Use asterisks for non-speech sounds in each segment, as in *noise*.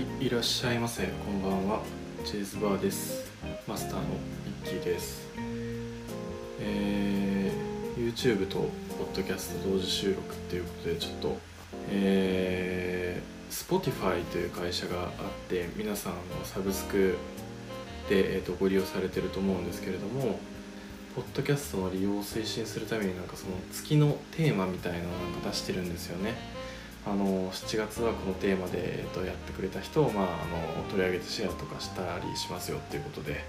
はいいらっしゃいませ。こんばんは。チェイズバーです。マスターのミッキーです。えー、YouTube と Podcast 同時収録っていうことでちょっとえー、Spotify という会社があって皆さんのサブスクで、えーと、ご利用されてると思うんですけれどもポッドキャストの利用を推進するためになんかその月のテーマみたいなのをなんか出してるんですよね。あの7月はこのテーマで、えー、とやってくれた人を、まあ、あの取り上げてシェアとかしたりしますよっていうことで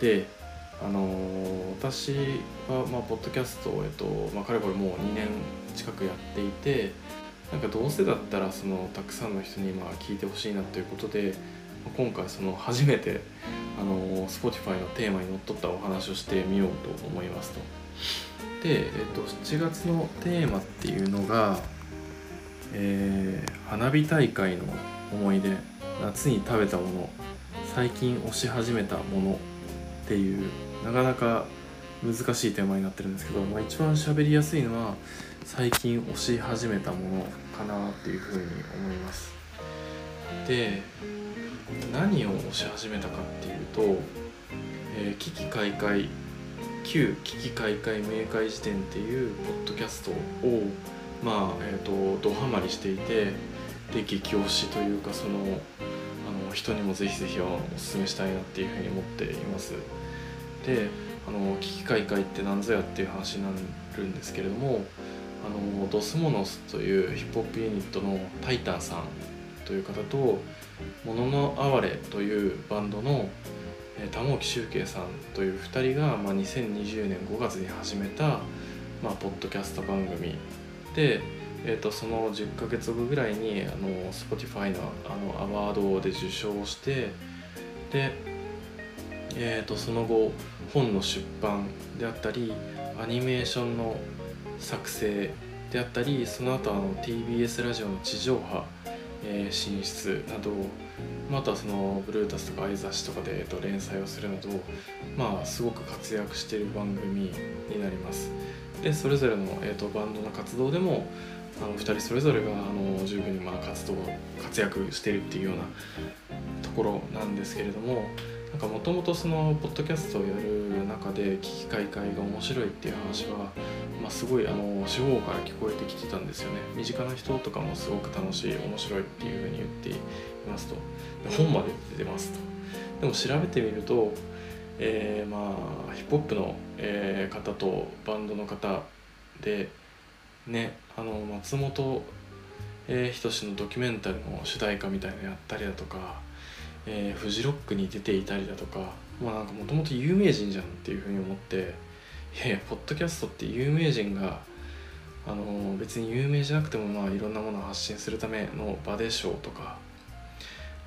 であの私は、まあ、ポッドキャストを、えっとまあ、かれこれもう2年近くやっていてなんかどうせだったらそのたくさんの人にまあ聞いてほしいなということで今回その初めてあの Spotify のテーマにのっとったお話をしてみようと思いますと。で、えっと、7月のテーマっていうのが、えー、花火大会の思い出夏に食べたもの最近推し始めたものっていうなかなか難しいテーマになってるんですけど、まあ、一番喋りやすいのは最近推し始めたものかなっていうふうに思います。で何を推し始めたかっていうと「えー、危機開会旧危機開会明快辞典」っていうポッドキャストをまあえ、ー、とドハマりしていてで激推しというかそのあの人にもぜひぜひおすすめしたいなっていうふうに思っています。であの危機開会って何ぞやっていう話になるんですけれどもあのドスモノスというヒップホップユニットのタイタンさんという方と「もののあわれ」というバンドの玉置周慶さんという2人が、まあ、2020年5月に始めた、まあ、ポッドキャスト番組、えーと、その10ヶ月後ぐらいにあの Spotify のあのアワードで受賞してで、えーとその後本の出版であったりアニメーションの作成であったりその後あの TBS ラジオの地上波、えー、進出などまたそのブルータスとかアイ雑誌とかで、えー、と連載をするなどまあすごく活躍している番組になります。でそれぞれの、えー、とバンドの活動でもあの2人それぞれがあの十分にまあ活動活躍してるっていうようなところなんですけれどもなんかもともとそのポッドキャストをやる中で危機開会が面白いっていう話は、まあ、すごいあの四方から聞こえてきてたんですよね。身近な人とかもすごく楽しい面白いっていうふうに言っていますと。本まで出てますと。でも調べてみると、えー、まあヒップホップの、えー、方とバンドの方でねあの松本人志のドキュメンタルの主題歌みたいなのやったりだとかえー、フジロックに出ていたりだとかまあなんかもともと有名人じゃんっていうふうに思っていやいやポッドキャストって有名人があの、別に有名じゃなくてもまあいろんなものを発信するための場でしょうとか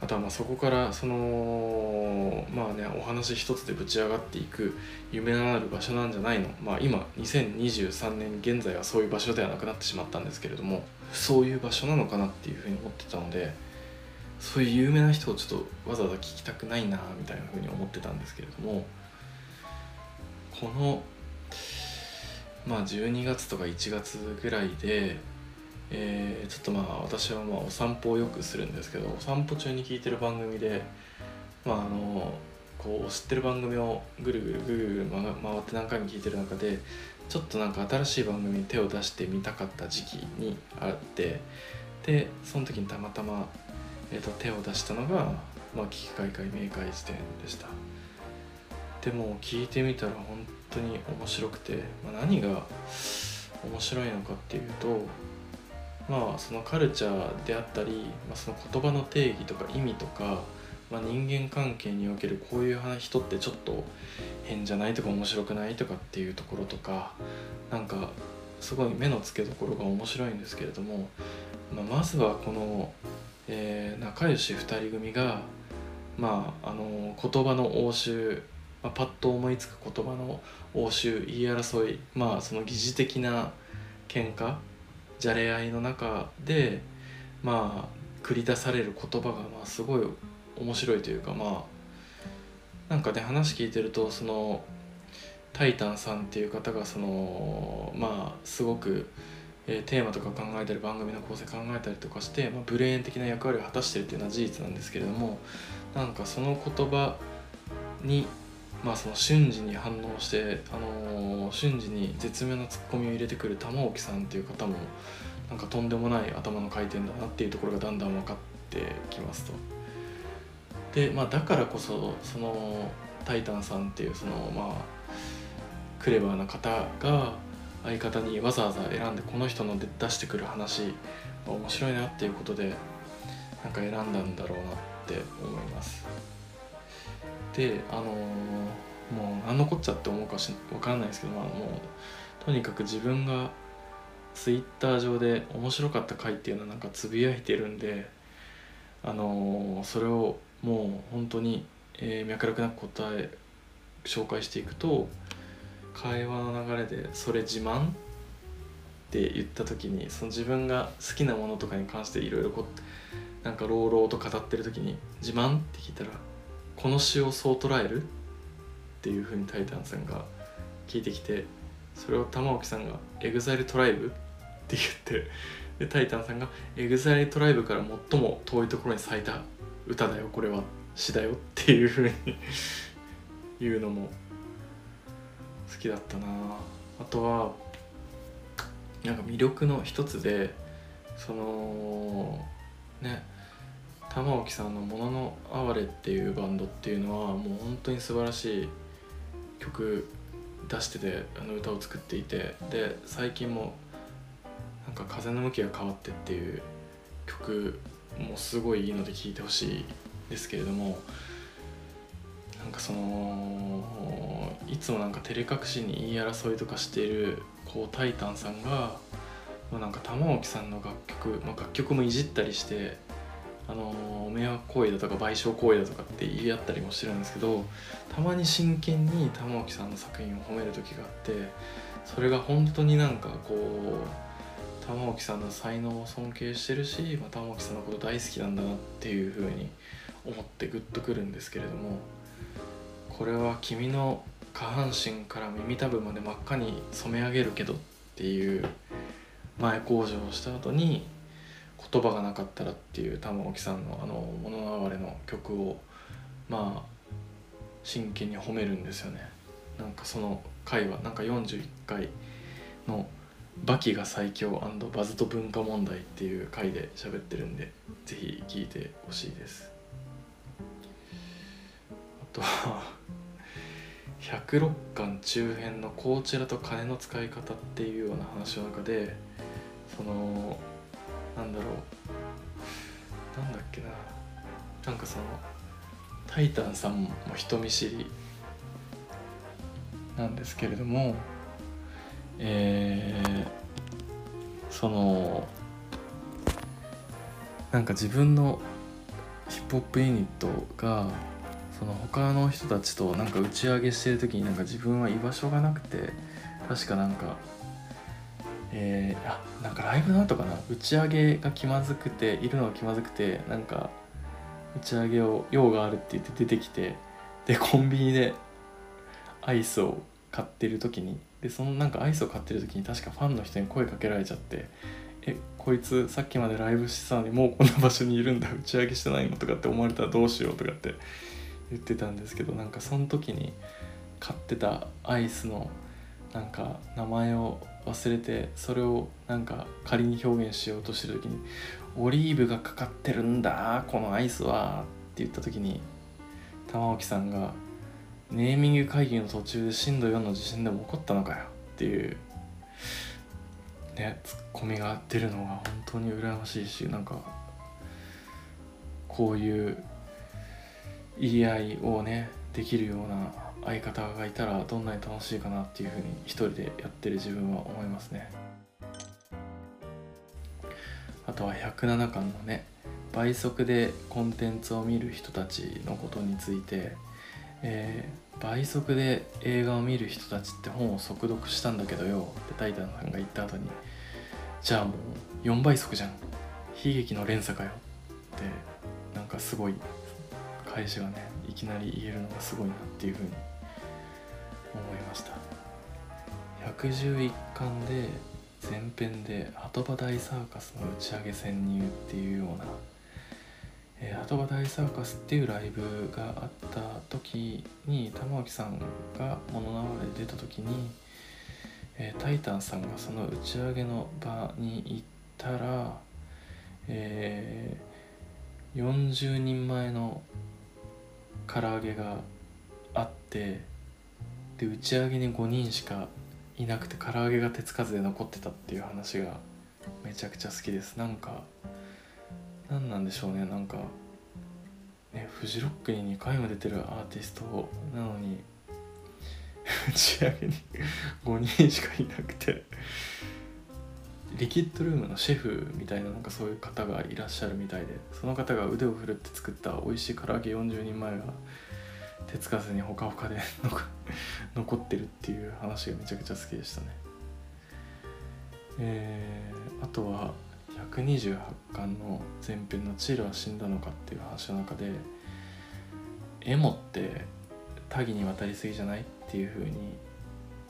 あとはまあそこからそのまあ話一つでぶち上がっていく夢のある場所なんじゃないの？まあ今2023年現在はそういう場所ではなくなってしまったんですけれどもそういう場所なのかなっていうふうに思ってたのでそういう有名な人をちょっとわざわざ聞きたくないなみたいなふうに思ってたんですけれどもこのまあ12月とか1月ぐらいで、えー、ちょっとまあ私はまあお散歩をよくするんですけどお散歩中に聞いてる番組でまああのこう知ってる番組をぐるぐるぐるぐる回って何回も聞いてる中でちょっとなんか新しい番組に手を出してみたかった時期にあってでその時にたまたまえーと、手を出したのが、まあ、危機開会明快時点でした。でも聞いてみたら本当に面白くて、まあ、何が面白いのかっていうとまあそのカルチャーであったり、まあ、その言葉の定義とか意味とか、まあ、人間関係におけるこういう人ってちょっと変じゃないとか面白くないとかっていうところとかなんかすごい目の付けどころが面白いんですけれども、まあ、まずはこのえー、仲良し2人組が、まあ、あの言葉の応酬、まあ、パッと思いつく言葉の応酬言い争い、まあ、その疑似的な喧嘩じゃれ合いの中で、まあ、繰り出される言葉が、まあ、すごい面白いというかまあなんかね話聞いてるとそのタイタンさんっていう方がそのまあすごくえー、テーマとか考えたり番組の構成考えたりとかして、まあ、ブレーン的な役割を果たしてるっていうのは事実なんですけれどもなんかその言葉にまあその瞬時に反応して、あのー、瞬時に絶妙なツッコミを入れてくる玉置さんっていう方もなんかとんでもない頭の回転だなっていうところがだんだん分かってきますと。でまあだからこそそのタイタンさんっていうそのまあクレバーな方が相方にわざわざ選んでこの人の出してくる話面白いなっていうことでなんか選んだんだろうなって思います。であのー、もう何のこっちゃって思うかし分からないですけど、まあ、もうとにかく自分がツイッター上で面白かった回っていうのはなんかつぶやいてるんであのー、それをもう本当に、えー、脈絡なく答え紹介していくと会話の流れで「それ自慢?」って言った時にその自分が好きなものとかに関していろいろこうなんか朗々と語ってる時に「自慢?」って聞いたら「この詩をそう捉える?」っていうふうにタイタンさんが聞いてきてそれを玉置さんが「 EXILE TRIBE?」って言ってで TaiTan さんが「 EXILE TRIBE から最も遠いところに咲いた歌だよこれは。詩だよ」っていうふうに *laughs* 言うのも好きだったな。あとはなんか魅力の一つでそのね玉置さんの「もののあわれ」っていうバンドっていうのはもう本当に素晴らしい曲出しててあの歌を作っていてで最近もなんか「風の向きが変わって」っていう曲もすごいいいので聴いてほしいですけれどもなんかそのいつもなんか照れ隠しに言い争いとかしているこうタイタンさんがもうなんか玉置さんの楽曲、まあ、楽曲もいじったりしてあの迷惑行為だとか賠償行為だとかって言い合ったりもしてるんですけどたまに真剣に玉置さんの作品を褒める時があってそれが本当になんかこう玉置さんの才能を尊敬してるし、まあ、玉置さんのこと大好きなんだなっていうふうに思ってグッとくるんですけれどもこれは君の下半身から耳たぶまで真っ赤に染め上げるけどっていう前工場をした後に言葉がなかったらっていう玉置さんのあの「物のれ」の曲をまあ真剣に褒めるんですよね。なんかその回はなんか41回の「バキが最強バズと文化問題」っていう回で喋ってるんで是非聴いてほしいです。あとは106巻中編のこちらと金の使い方っていうような話の中でそのなんだろう。なんだっけな。なんかそのタイタンさんも人見知りなんですけれどもえー、そのなんか自分のヒップホップユニットがその他の人たちとなんか打ち上げしてる時になんか自分は居場所がなくて確かなんかえー、あなんかライブの後かな打ち上げが気まずくているのが気まずくてなんか打ち上げを用があるって言って出てきてでコンビニでアイスを買ってる時にでそのなんかアイスを買ってる時に確かファンの人に声かけられちゃって「えこいつさっきまでライブしてたのにもうこんな場所にいるんだ打ち上げしてないの?」とかって思われたらどうしよう？とかって言ってたんですけどなんかその時に買ってたアイスのなんか名前を忘れてそれをなんか仮に表現しようとしてる時に「オリーブがかかってるんだこのアイスは」って言った時に玉置さんが「ネーミング会議の途中で震度4の地震でも起こったのかよ」っていうねツッコミが出るのが本当に羨ましいしなんかこういう言い合いをねできるような相方がいたらどんなに楽しいかなっていうふうに一人でやってる自分は思いますね。あとは107巻のね倍速でコンテンツを見る人たちのことについて、えー、倍速で映画を見る人たちって本を速読したんだけどよってタイタンさんが言った後にじゃあもう4倍速じゃん。悲劇の連鎖かよ。ってなんかすごい返しがねいきなり言えるのがすごいなっていうふうに思いました。111巻で前編で鳩場大サーカスの打ち上げ潜入っていうような、えー、鳩場大サーカスっていうライブがあった時に玉置さんが物縄で出た時に、えー、タイタンさんがその打ち上げの場に行ったら、えー、40人前の唐揚げがあってで打ち上げに5人しかいなくて唐揚げが手つかずで残ってたっていう話がめちゃくちゃ好きです。なんか何なんでしょうねなんかねフジロックに2回も出てるアーティストなのに *laughs* 打ち上げに *laughs* 5人しかいなくて。リキッドルームのシェフみたいななんかそういう方がいらっしゃるみたいでその方が腕を振るって作った美味しい唐揚げ40人前が手つかずにほかほかで *laughs* 残ってるっていう話がめちゃくちゃ好きでしたね。えー、あとは128巻の前編の「チールは死んだのか」っていう話の中でエモって多岐にわたりすぎじゃないっていうふうに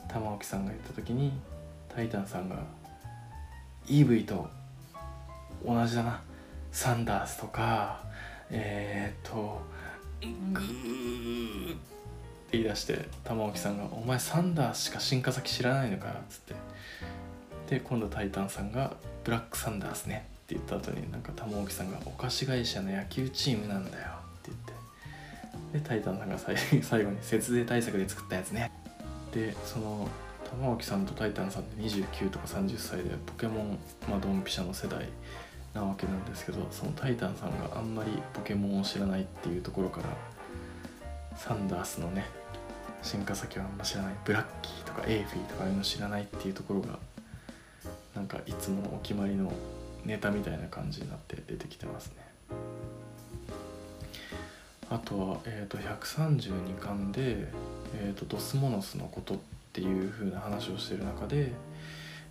玉置さんが言った時にタイタンさんが EV と同じだな。サンダースとかえー、っとグーって言い出して玉置さんが「お前サンダースしか進化先知らないのか」っつって。で今度タイタンさんが「ブラックサンダースね」って言った後になんか玉置さんが「お菓子会社の野球チームなんだよ」って言って。でタイタンさんが最後に「*laughs* 節税対策で作ったやつね」でその玉置さんとタイタンさんって29とか30歳でポケモン、まあ、ドンピシャの世代なわけなんですけどそのタイタンさんがあんまりポケモンを知らないっていうところからサンダースのね進化先はあんま知らない。ブラッキーとかエイフィーとかああいうの知らないっていうところがなんかいつものお決まりのネタみたいな感じになって出てきてますね。あとは、えーと、132巻で、えーと「ドスモノスのこと」っていう風な話をしてる中で、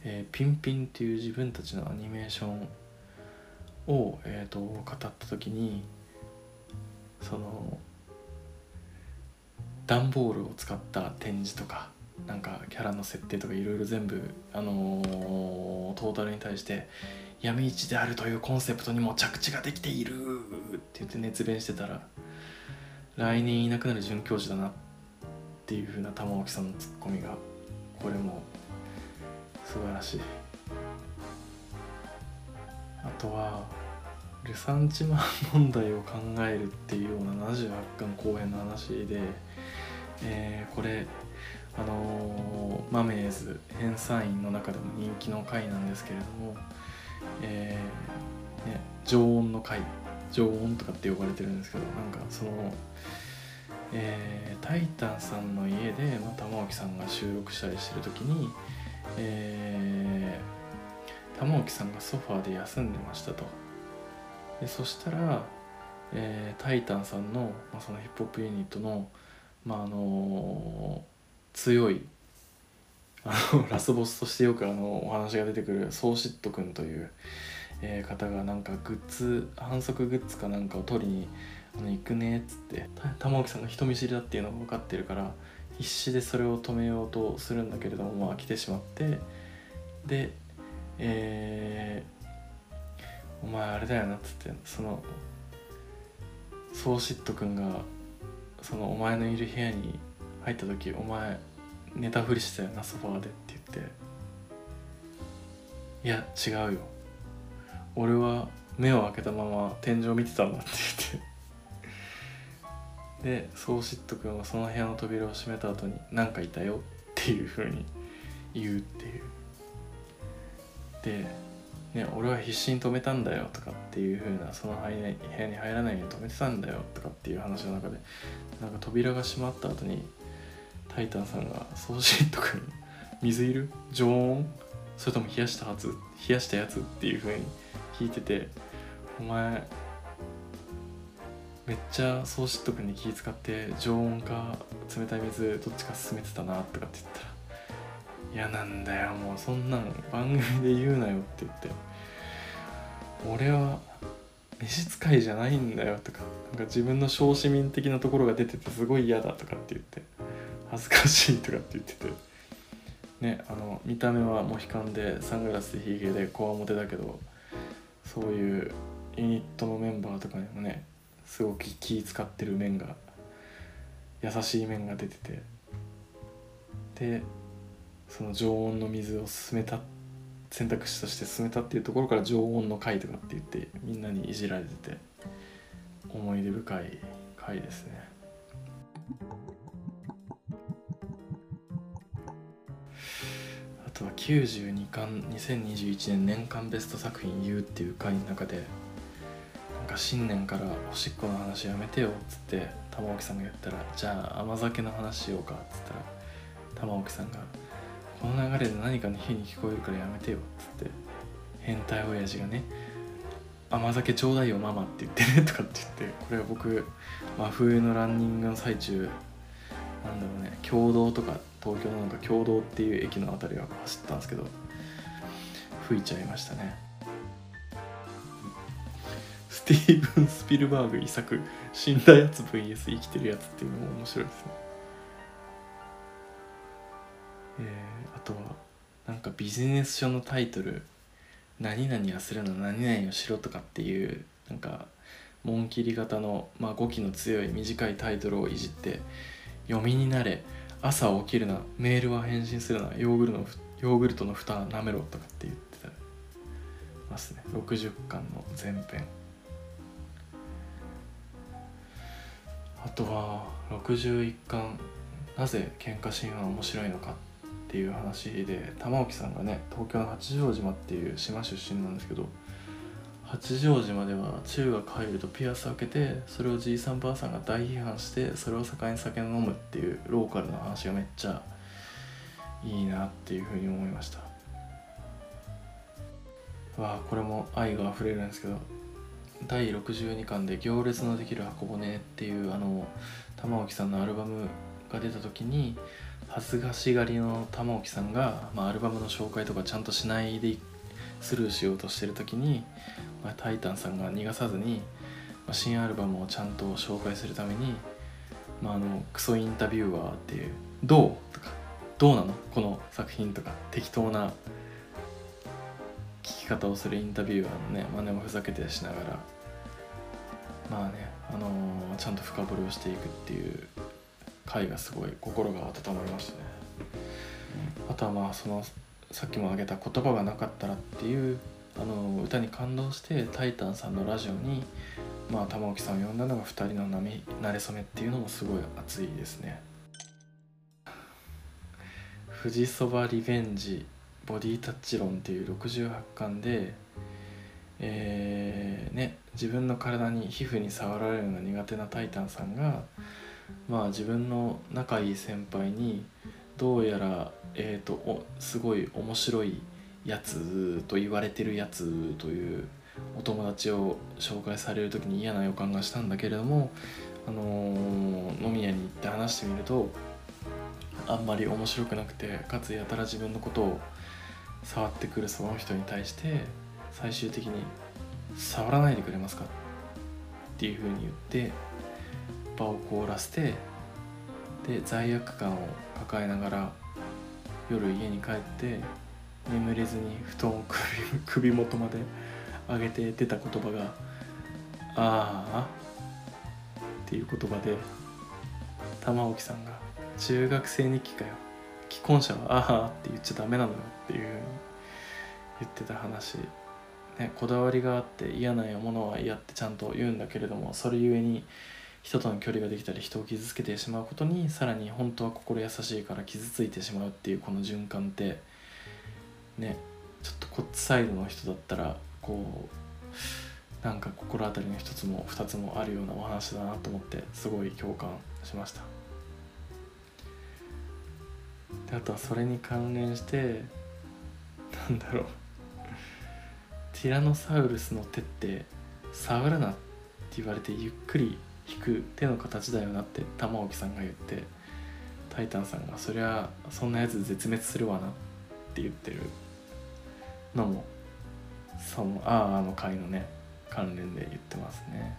えー、ピンピンっていう自分たちのアニメーションを、えーと、語った時にその段ボールを使った展示とかなんかキャラの設定とかいろいろ全部、あのー、トータルに対して闇市であるというコンセプトにも着地ができているって言って熱弁してたら来年いなくなる准教授だなっていう風な玉置さんのツッコミがこれも素晴らしい。あとはルサンチマン問題を考えるっていうような78巻後編の話で、えー、これあのー、マメーズ編纂員の中でも人気の回なんですけれども、えーね、常温の回常温とかって呼ばれてるんですけどなんかその、えー、タイタンさんの家で、まあ、玉置さんが収録したりしてる時に、えー玉置さんがソファーで休んでましたと。でそしたら、えー、タイタンさんの、まあ、そのヒップホップユニットの、まああのー、強い *laughs* あのラスボスとしてよくあのお話が出てくるソーシット君という、えー、方がなんかグッズ反則グッズかなんかを取りにあの行くねっつって玉置さんが人見知りだっていうのが分かってるから必死でそれを止めようとするんだけれどもまあ来てしまってでえー、お前あれだよなっつってそのソーシット君がそのお前のいる部屋に入った時お前寝たふりしてたよなソファーでって言って。いや違うよ。俺は目を開けたまま天井見てたんだって言って。でソーシット君はその部屋の扉を閉めた後に何かいたよっていうふうに言うっていう。で、ね、俺は必死に止めたんだよとかっていう風なその部屋に入らないように止めてたんだよとかっていう話の中でなんか扉が閉まった後にタイタンさんが「送信とかに水いる？常温？それとも冷やしたはず？冷やしたやつ?」っていう風に聞いてて「お前めっちゃ送信とかに気使って常温か冷たい水どっちか進めてたな」とかって言ったら嫌なんだよもうそんなん番組で言うなよって言って俺は召使いじゃないんだよとかなんか自分の小市民的なところが出ててすごい嫌だとかって言って恥ずかしいとかって言ってて。ねあの見た目はモヒカンでサングラスでヒゲでこわもてだけどそういうユニットのメンバーとかにもねすごく気使ってる面が優しい面が出てて。でその常温の水を進めた選択肢として進めたっていうところから常温の回とかって言ってみんなにいじられてて思い出深い回ですね。とは92巻2021年年間ベスト作品言うっていう回の中でなんか新年からおしっこの話やめてよっつって玉置さんが言ったらじゃあ甘酒の話しようかっつったら玉置さんが「この流れで何かの日に聞こえるからやめてよ」っつって変態親父がね「甘酒ちょうだいよママ」って言ってねとかって言ってこれは僕真冬のランニングの最中なんだろうね共同とか東京のなんか共同っていう駅の辺りを走ったんですけど吹いちゃいましたね。スティーブン・スピルバーグ遺作「死んだやつ VS 生きてるやつ」っていうのも面白いですね。えー、あとはなんかビジネス書のタイトル「何々はするの何々をしろ」とかっていうなんか紋切り型の、まあ、語気の強い短いタイトルをいじって「読みになれ朝起きるなメールは返信するなヨーグルのヨーグルトの蓋舐めろ」とかって言ってた。ますね。60巻の前編。あとは61巻「なぜ喧嘩シーンは面白いのか」っていう話で玉置さんがね東京の八丈島っていう島出身なんですけど八丈島では中学入るとピアス開けてそれをじいさんばあさんが大批判してそれを境に酒飲むっていうローカルな話がめっちゃいいなっていうふうに思いました。わあこれも愛が溢れるんですけど第62巻で「行列のできる箱舟」っていうあの玉置さんのアルバムが出た時に恥ずかしがりの玉置さんが、まあ、アルバムの紹介とかちゃんとしないでスルーしようとしてる時に、まあ、タイタンさんが逃がさずに、まあ、新アルバムをちゃんと紹介するために、まあ、あのクソインタビューアーっていう「どう?」とか「どうなの？この作品」とか適当な聞き方をするインタビュアーのね真似をふざけてしながらまあね、あのー、ちゃんと深掘りをしていくっていう回がすごい心が温まりましたね。あとはまあそのさっきも挙げた「言葉がなかったら」っていうあの歌に感動してタイタンさんのラジオに、まあ、玉置さんを呼んだのが2人の波慣れ初めっていうのもすごい熱いですね。富士そばリベンジボディタッチ論っていう68巻で、えー、ね、自分の体に皮膚に触られるのが苦手なタイタンさんが、まあ、自分の仲いい先輩にどうやら、えーと、とすごい面白いやつと言われてるやつというお友達を紹介される時に嫌な予感がしたんだけれども、あのー、飲み屋に行って話してみるとあんまり面白くなくてかつやたら自分のことを触ってくるその人に対して最終的に「触らないでくれますか?」っていうふうに言って場を凍らせてで罪悪感を抱えながら夜家に帰って眠れずに布団を首首元まで上げて出た言葉が「ああ」っていう言葉で玉置さんが「中学生日記かよ既婚者はああ」って言っちゃダメなのよっていうふうに言ってた話。ね、こだわりがあって嫌なものは嫌ってちゃんと言うんだけれどもそれゆえに人との距離ができたり人を傷つけてしまうことにさらに本当は心優しいから傷ついてしまうっていうこの循環ってねちょっとこっちサイドの人だったらこうなんか心当たりの一つも二つもあるようなお話だなと思ってすごい共感しました。であとはそれに関連してなんだろう。ティラノサウルスの手って触るなって言われてゆっくり引く手の形だよなって玉置さんが言ってタイタンさんがそりゃそんなやつ絶滅するわなって言ってるのもその「ああ」の回のね関連で言ってますね。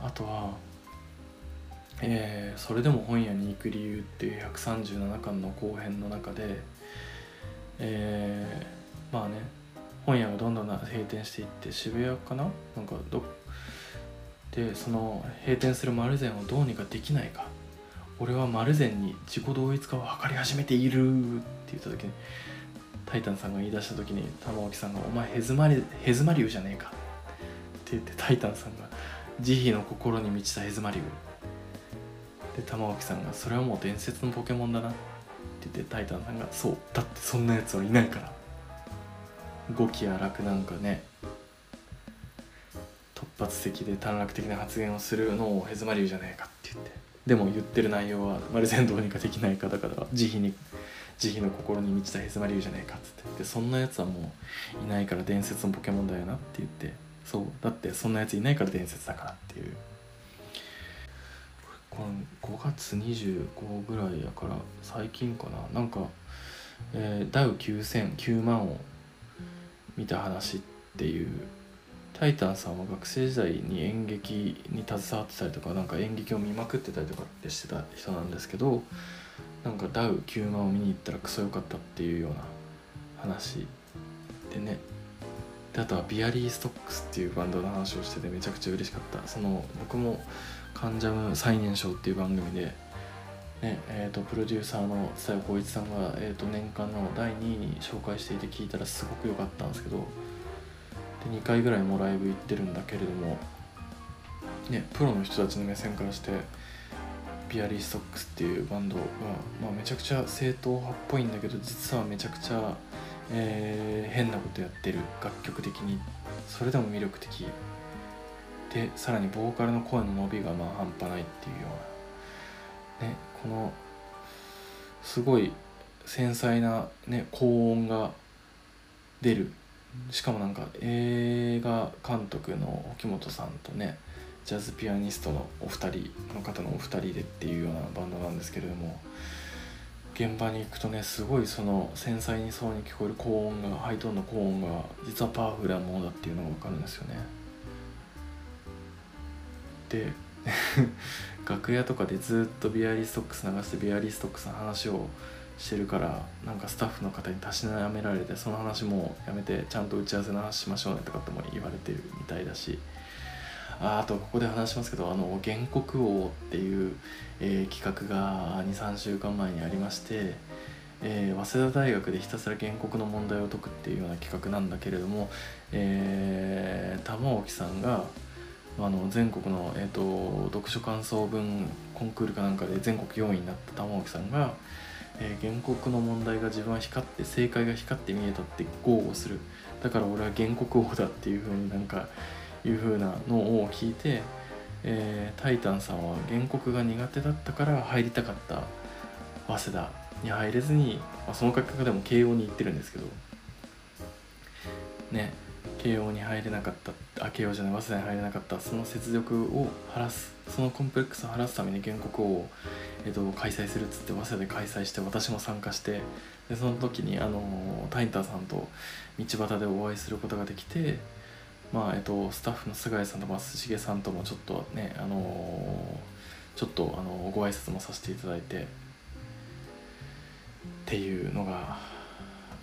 あとはえーそれでも本屋に行く理由っていう137巻の後編の中で、えーまあね本屋がどんどんな閉店していって渋谷かな？なんかどでその閉店する丸善をどうにかできないか。俺は丸善に自己同一化を図り始めている。って言った時にタイタンさんが言い出した時に玉置さんが「お前ヘズマリヘズマリュウじゃねえか」って言ってタイタンさんが「慈悲の心に満ちたヘズマリュウ」で玉置さんが「それはもう伝説のポケモンだな」って言ってタイタンさんが「そうだってそんなやつはいないから」語気や楽なんかね突発的で短絡的な発言をするのをヘズマリュウじゃねえかって言って。でも言ってる内容はまるでどうにかできない方々は慈悲に慈悲の心に満ちたヘズマリュウじゃねえかっつって。でそんなやつはもういないから伝説のポケモンだよなって言って。そう。だってそんなやついないから伝説だからっていう。この5月25ぐらいやから最近かな。なんか、えーダウ9000 9万を見た話っていうタイタンさんは学生時代に演劇に携わってたりとかなんか演劇を見まくってたりとかってしてた人なんですけどなんかダウ9万を見に行ったらクソ良かったっていうような話でね。であとはビアリーストックスっていうバンドの話をしててめちゃくちゃ嬉しかった。その僕も「カンジャム最年少」っていう番組で、ねえー、とプロデューサーの蔦谷光一さんが、えー、と年間の第2位に紹介していて聞いたらすごく良かったんですけど2回ぐらいもライブ行ってるんだけれども、ね、プロの人たちの目線からしてビアリーストックスっていうバンドが、まあ、めちゃくちゃ正統派っぽいんだけど実はめちゃくちゃ、えー変なことやってる楽曲的にそれでも魅力的。でさらにボーカルの声の伸びがまあ半端ないっていうような。ねこのすごい繊細な、ね、高音が出るしかもなんか映画監督の沖本さんとねジャズピアニストのお二人の方のお二人でっていうようなバンドなんですけれども現場に行くとねすごいその繊細にそうに聞こえる高音がハイトーンの高音が実はパワフルなものだっていうのが分かるんですよね。で *laughs* 楽屋とかでずっとビアリストックス流してビアリストックスの話をしてるからなんかスタッフの方にたしなめられてその話もやめてちゃんと打ち合わせの話しましょうねとかっても言われてるみたいだし。ああとここで話しますけどあの原告王っていう、えー企画が23週間前にありまして、えー早稲田大学でひたすら原告の問題を解くっていうような企画なんだけれども、えー玉置さんがあの全国の、えー、と読書感想文コンクールかなんかで全国4位になった玉置さんが、えー原告の問題が自分は光って正解が光って見えたって豪語する。だから俺は原告王だっていう風になんかいう風なのを聞いて、えータイタンさんは原告が苦手だったから入りたかった早稲田に入れずに、まあ、その結果でも慶応に行ってるんですけど。ね。慶応に入れなかったあ慶応じゃない早稲田に入れなかったその雪辱を晴らすそのコンプレックスを晴らすために原告を、えっと開催するっつって早稲田で開催して私も参加してでその時にあのタインタンさんと道端でお会いすることができてまあえっとスタッフの菅井さんと松重さんともちょっとねあのちょっとあのご挨拶もさせていただいてっていうのが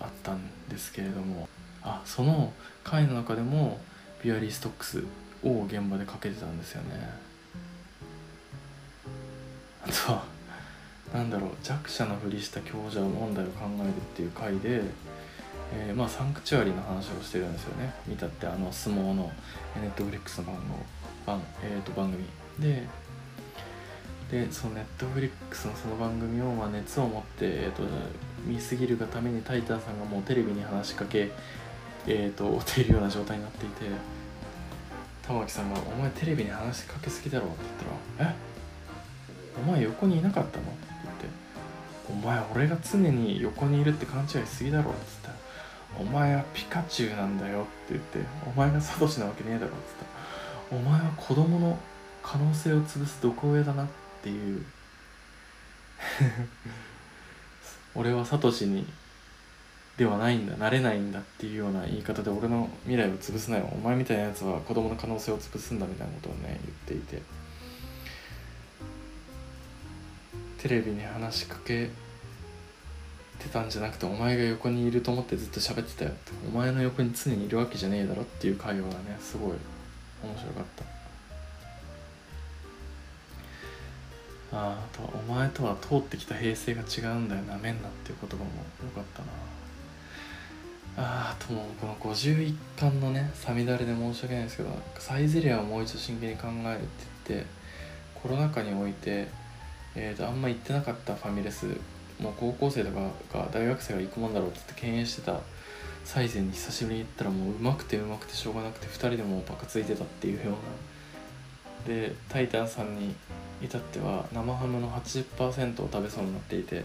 あったんですけれどもあその回の中でもビアリーストックスを現場でかけてたんですよね。あとはなんだろう弱者のふりした強者問題を考えるっていう回で、えーまあサンクチュアリの話をしてるんですよね。見たってあの相撲のネットフリックスの番号番,、えー、と番組。ででそのネットフリックスのその番組をまあ熱を持って、えー、と見すぎるがためにタイタンさんがもうテレビに話しかけえー、とているような状態になっていて玉木さんが「お前テレビに話しかけすぎだろ」って言ったら「え？お前横にいなかったの?」って言って「お前俺が常に横にいるって勘違いすぎだろ」って言ったら「お前はピカチュウなんだよ」って言って「お前がサトシなわけねえだろ」って言ったら「お前は子供の可能性を潰す毒親だな」っていう *laughs* 俺はサトシにではないんだなれないんだっていうような言い方で俺の未来を潰すなよ。お前みたいなやつは子供の可能性を潰すんだみたいなことをね言っていて。テレビに話しかけてたんじゃなくてお前が横にいると思ってずっと喋ってたよって。お前の横に常にいるわけじゃねえだろっていう会話がねすごい面白かった。ああとはお前とは通ってきた平成が違うんだよ。なめんなっていう言葉もよかったな。ああともうこの51巻のねさみだれで申し訳ないですけどサイゼリアをもう一度真剣に考えるって言ってコロナ禍において、えーと、あんま行ってなかったファミレスもう高校生とかが大学生が行くもんだろうって言って敬遠してたサイゼに久しぶりに行ったらもううまくてうまくてしょうがなくて2人でもうバカついてたっていうような。でタイタンさんに至っては生ハムの80%を食べそうになっていて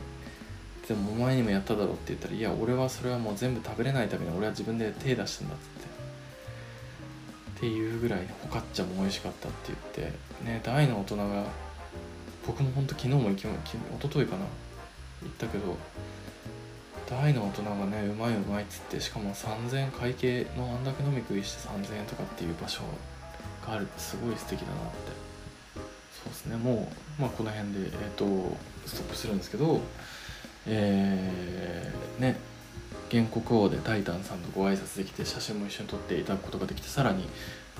でもお前にもやっただろって言ったらいや俺はそれはもう全部食べれないために俺は自分で手出したんだっつって。っていうぐらいホカッチャも美味しかったって言って。ね大の大人が僕もほんと昨日も行き一昨日かな。行ったけど大の大人がねうまいうまいっつってしかも3000円会計のあんだけ飲み食いして3000円とかっていう場所があるってすごい素敵だなって。そうですね。もう、まあ、この辺で、えーとストップするんですけどえー、ね原告王でタイタンさんとご挨拶できて写真も一緒に撮っていただくことができてさらに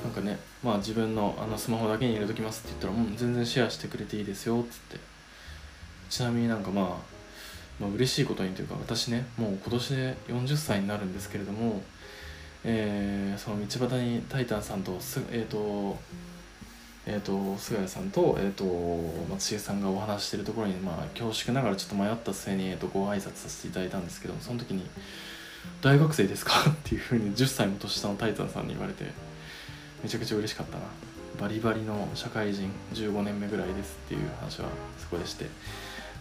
なんかねまあ自分のあのスマホだけに入れときますって言ったらもう全然シェアしてくれていいですよっつって。ちなみになんかまあまあ嬉しいことにというか私ねもう今年で40歳になるんですけれどもえー、その道端にタイタンさんとすえっ、ー、とえーと、菅谷さんと,、えーと、松重さんがお話してるところに、まあ、恐縮ながらちょっと迷った末に、えーと、ご挨拶させていただいたんですけどその時に「大学生ですか? *laughs*」っていうふうに10歳も年下のタイタンさんに言われてめちゃくちゃ嬉しかったなバリバリの社会人15年目ぐらいですっていう話はそこでして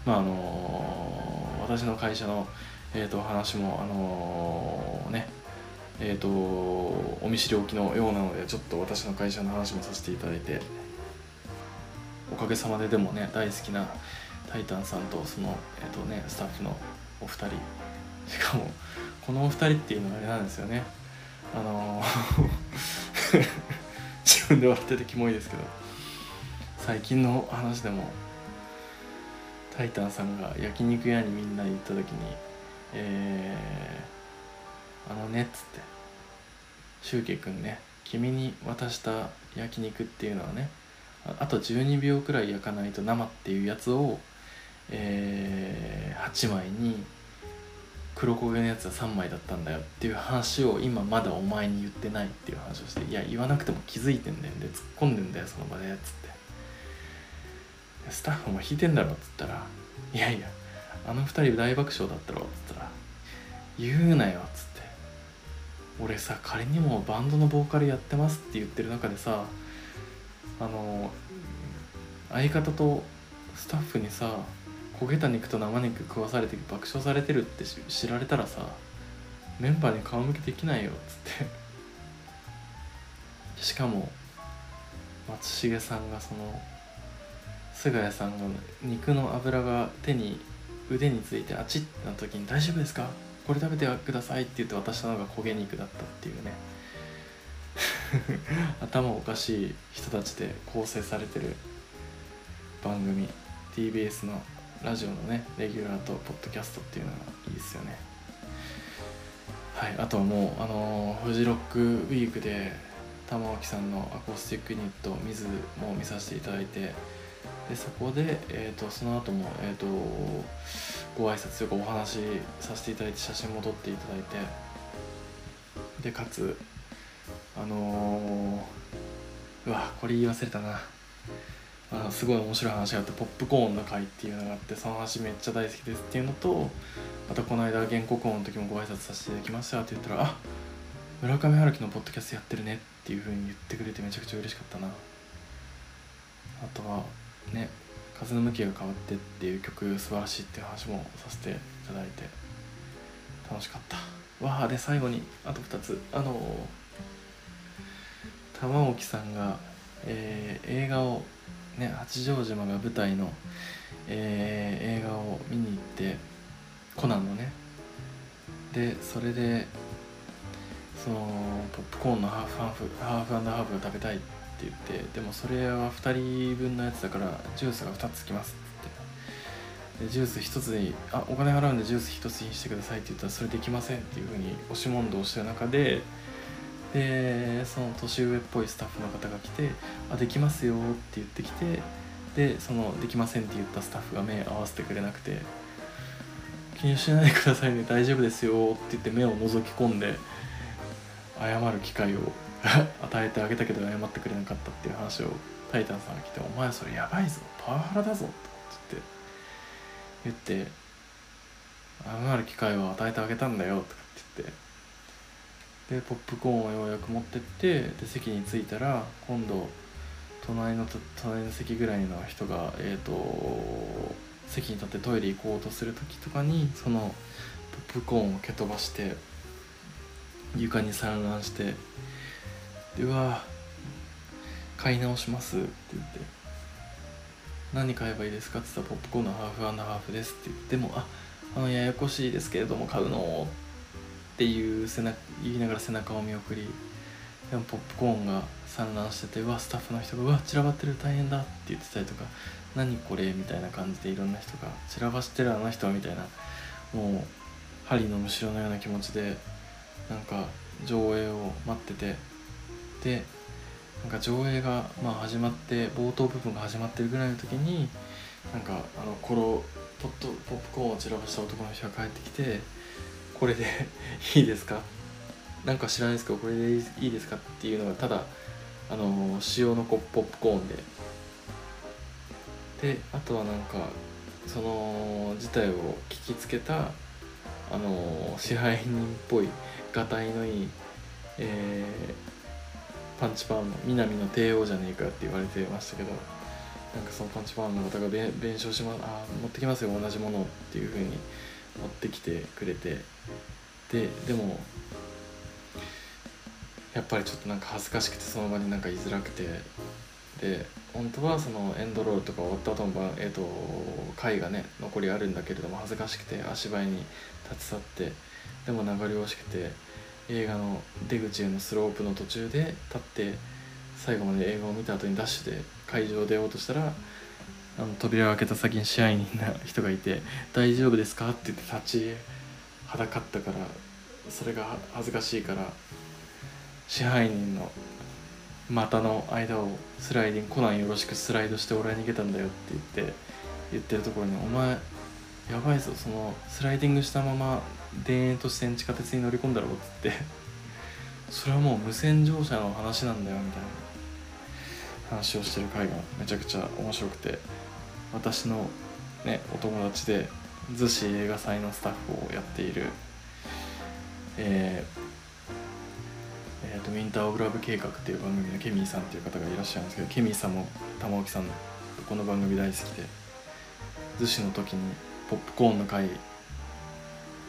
まああのー、私の会社の、えー、と話もあのー、ねえーと、お見知りおきのようなのでちょっと私の会社の話もさせていただいておかげさまででもね大好きなタイタンさんとその、えーとね、スタッフのお二人しかもこのお二人っていうのがあれなんですよね。あのー *laughs* 自分で笑っててキモいですけど最近の話でもタイタンさんが焼肉屋にみんな行った時にえー、あのねっつって。シュウケイ君ね君に渡した焼肉っていうのはねあと12秒くらい焼かないと生っていうやつを、えー、8枚に黒焦げのやつは3枚だったんだよっていう話を今まだお前に言ってないっていう話をしていや言わなくても気づいてんだよで突っ込んでんだよその場でっつって。スタッフも引いてんだろっつったら。いやいやあの2人大爆笑だったろっつったら。言うなよっつって。俺さ仮にもバンドのボーカルやってますって言ってる中でさあの相方とスタッフにさ焦げた肉と生肉食わされて爆笑されてるって知られたらさメンバーに顔向けできないよっつって。しかも松重さんがその菅谷さんが肉の脂が手に腕についてあちってなった時に「大丈夫ですか？これ食べてください」って言って渡したのが焦げ肉だったっていうね。*laughs* 頭おかしい人たちで構成されてる番組 TBS のラジオのねレギュラーとポッドキャストっていうのがいいですよね。はいあとはもうあのー、フジロックウィークで玉置さんのアコースティックユニット「水」も見させていただいてでそこで、えーと、その後もえ、ー、とご挨拶というかお話しさせていただいて写真も撮っていただいてでかつあのー、うわこれ言い忘れたな。あのすごい面白い話があってポップコーンの会っていうのがあってその話めっちゃ大好きですっていうのとまたこの間原告音の時もご挨拶させていただきましたって言ったら「あ村上春樹のポッドキャストやってるね」っていうふうに言ってくれてめちゃくちゃ嬉しかったな。あとはね風の向きが変わってっていう曲素晴らしいっていう話もさせていただいて楽しかった。わあで最後にあと2つ。あの玉置さんが、えー、映画をね八丈島が舞台の、えー、映画を見に行ってコナンのね。でそれでそのポップコーンのハーフハーフハーフハーフが食べたいってって言ってでもそれは2人分のやつだからジュースが2つきますってでジュース一つに「あお金払うんでジュース一つにしてください」って言ったら「それできません」っていうふうに押し問答してる中ででその年上っぽいスタッフの方が来て「あできますよ」って言ってきてでその「できません」って言ったスタッフが目合わせてくれなくて「気にしないでくださいね大丈夫ですよ」って言って目を覗き込んで謝る機会を *laughs* 与えてあげたけど謝ってくれなかったっていう話をタイタンさんが来て「お前それやばいぞパワハラだぞ」って言って言って「謝る機会を与えてあげたんだよ」とかって言ってでポップコーンをようやく持ってってで席に着いたら今度隣の隣の席ぐらいの人がえっ、ー、と席に立ってトイレ行こうとする時とかにそのポップコーンを蹴飛ばして床に散乱してでうわ買い直しますって言って。何買えばいいですかって言ったらポップコーンのハーフハーフですって言ってもああのややこしいですけれども買うのっていう背中言いながら背中を見送りでもポップコーンが散乱しててうわスタッフの人がうわ散らばってる大変だって言ってたりとか何これみたいな感じでいろんな人が散らばしてるあの人みたいなもう針のむしろのような気持ちでなんか上映を待っててでなんか上映がまあ始まって冒頭部分が始まってるぐらいの時になんかあのコロポットポップコーンを散らばした男の人が帰ってきて「これで *laughs* いいですか?」なんか知らないですけどこれでいいですか？っていうのがただあの塩のポップコーンで。であとはなんかその事態を聞きつけたあの支配人っぽいがたいのいい、えー、パンチパーマ南の帝王じゃねえかって言われてましたけどなんかそのパンチパーマの方が弁償しまあ持ってきますよ同じものっていう風に持ってきてくれてででもやっぱりちょっとなんか恥ずかしくてその場になんか居づらくてで本当はそのエンドロールとか終わった後のえーと、回がね残りあるんだけれども恥ずかしくて足早に立ち去ってでも流れ惜しくて映画の出口へのスロープの途中で立って最後まで映画を見た後にダッシュで会場を出ようとしたらあの扉を開けた先に支配人な人がいて「大丈夫ですか?」って言って立ちはだかったからそれが恥ずかしいから支配人の股の間をスライディングコナンよろしくスライドして俺は逃げたんだよって言って言ってるところに「お前やばいぞそのスライディングしたまま田園都市線地下鉄に乗り込んだろ」っつって。*laughs* それはもう無線乗車の話なんだよみたいな。話をしてる回がめちゃくちゃ面白くて。私のねお友達で逗子映画祭のスタッフをやっているえーえーと、ウィンター・オブ・ラブ計画っていう番組のケミーさんっていう方がいらっしゃるんですけどケミーさんも玉置さんのこの番組大好きで逗子の時にポップコーンの回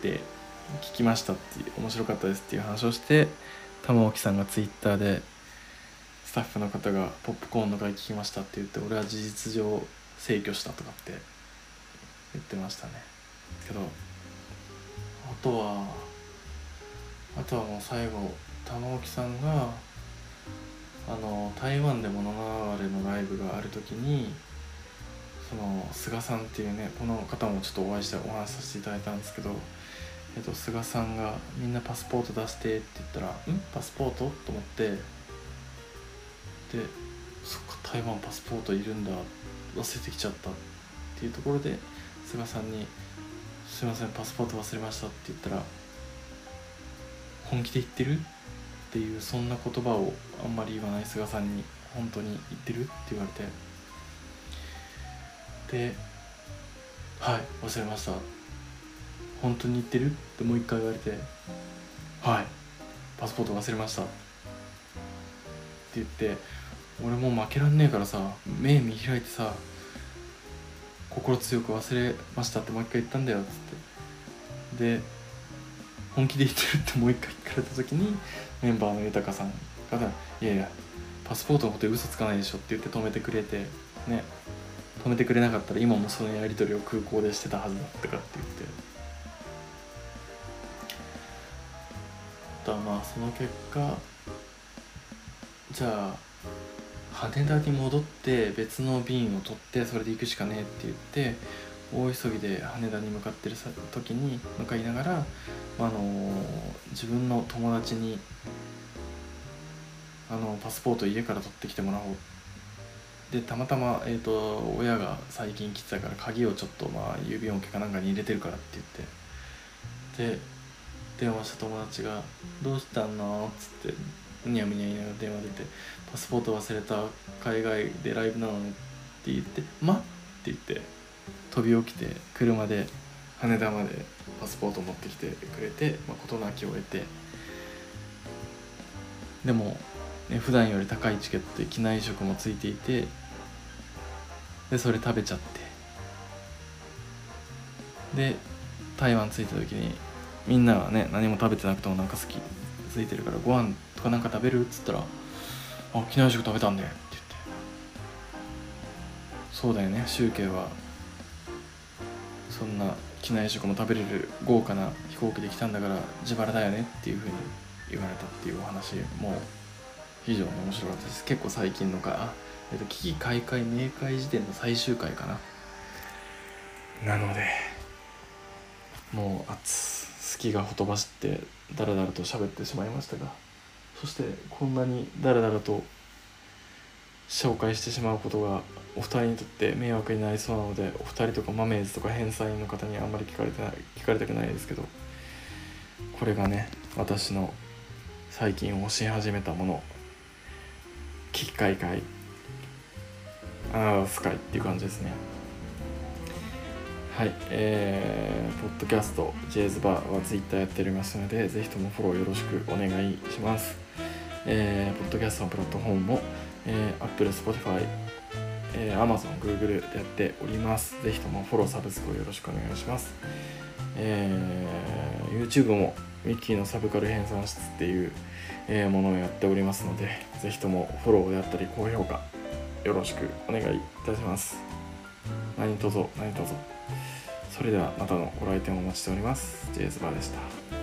で聞きましたっていう面白かったですっていう話をして玉置さんがツイッターでスタッフの方が「ポップコーンの回聞きました」って言って俺は事実上制御したとかって言ってましたね。けどあとはあとはもう最後玉置さんがあの台湾で物流れのライブがある時にその菅さんっていうねこの方もちょっとお会いしてお話しさせていただいたんですけど、えっと、菅さんが「みんなパスポート出して」って言ったら「ん？パスポート?」と思ってでそっか台湾パスポートいるんだ忘れてきちゃったっていうところで菅さんに「すいませんパスポート忘れました」って言ったら「本気で言ってる?」っていうそんな言葉をあんまり言わない菅さんに本当に言ってる？って言われてで「はい忘れました。本当に言ってる?」ってもう一回言われて「はいパスポート忘れました」って言って俺もう負けらんねえからさ目見開いてさ心強く忘れましたってもう一回言ったんだよ。っつって。で本気で言ってるってもう一回聞かれた時にメンバーの豊さんが「いやいやパスポートのことで嘘つかないでしょ」って言って止めてくれてね。止めてくれなかったら今もそのやり取りを空港でしてたはずだったかって言って。だまあその結果じゃあ羽田に戻って別の便を取ってそれで行くしかねえって言って大急ぎで羽田に向かってる時に向かいながら、あの自分の友達にあのパスポート家から取ってきてもらおうでたまたま、えーと、親が最近来てたから鍵をちょっと、まあ、郵便置きかなんかに入れてるからって言ってで電話した友達が「どうしたの?」っつってむにゃむにゃ言いながら電話出て「パスポート忘れた海外でライブなのに」って言って「ま」っって言って飛び起きて車で羽田までパスポート持ってきてくれて、まあ、事なきを得てでも、ね、普段より高いチケットで機内食もついていてでそれ食べちゃって。で台湾着いた時にみんなはね何も食べてなくてもなんか好きついてるからご飯とかなんか食べるっつったら「あ機内食食べたんだよ」って言って。そうだよね集計は。そんな機内食も食べれる豪華な飛行機で来たんだから自腹だよねっていうふうに言われたっていうお話も非常に面白かったです。結構最近のかえっと、危機開会明快時点の最終回かな。なので。もう熱好きがほとばしってダラダラと喋ってしまいましたがそしてこんなにダラダラと紹介してしまうことがお二人にとって迷惑になりそうなのでお二人とかマメーズとか返済員の方にあんまり聞かれてない聞かれたくないですけどこれがね私の最近教え始めたもの危機開会ああスカイっていう感じですね。はいえー、ポッドキャストジェイズバーはツイッターやっておりますのでぜひともフォローよろしくお願いします。えー、ポッドキャストのプラットフォームも、えー、Apple、Spotify、えー、Amazon、Google でやっております。ぜひともフォロー、サブスクをよろしくお願いします。えー、YouTube もミッキーのサブカル編纂室っていう、えー、ものをやっておりますのでぜひともフォローであったり高評価よろしくお願いいたします。何卒何卒。それではまたのご来店をお待ちしております。ジェイズバーでした。